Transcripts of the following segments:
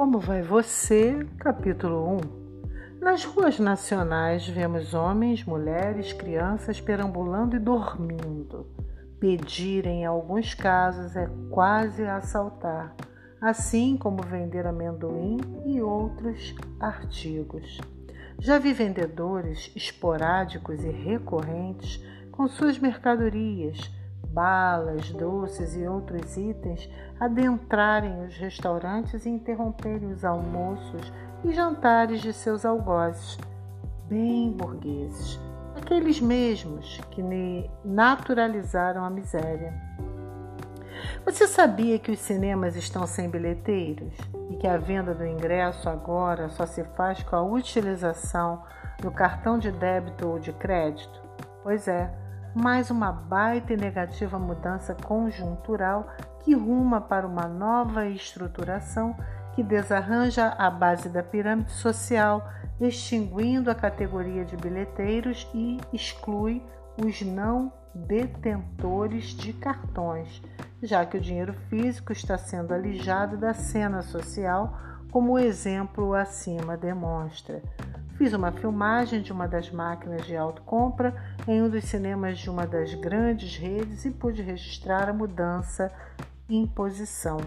Como vai você? Capítulo 1 Nas ruas nacionais vemos homens, mulheres, crianças perambulando e dormindo. Pedir, em alguns casos, é quase assaltar, assim como vender amendoim e outros artigos. Já vi vendedores esporádicos e recorrentes com suas mercadorias balas, doces e outros itens adentrarem os restaurantes e interromperem os almoços e jantares de seus algozes, bem burgueses, aqueles mesmos que naturalizaram a miséria. Você sabia que os cinemas estão sem bilheteiros e que a venda do ingresso agora só se faz com a utilização do cartão de débito ou de crédito? Pois é, mais uma baita e negativa mudança conjuntural que ruma para uma nova estruturação que desarranja a base da pirâmide social, extinguindo a categoria de bilheteiros e exclui os não detentores de cartões, já que o dinheiro físico está sendo alijado da cena social, como o exemplo acima demonstra. Fiz uma filmagem de uma das máquinas de autocompra em um dos cinemas de uma das grandes redes e pude registrar a mudança em posição.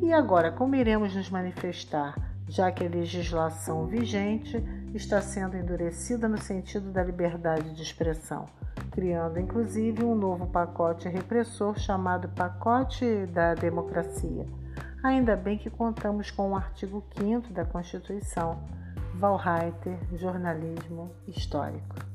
E agora, como iremos nos manifestar, já que a legislação vigente está sendo endurecida no sentido da liberdade de expressão, criando inclusive um novo pacote repressor chamado Pacote da Democracia? Ainda bem que contamos com o artigo 5 da Constituição Valreiter, Jornalismo Histórico.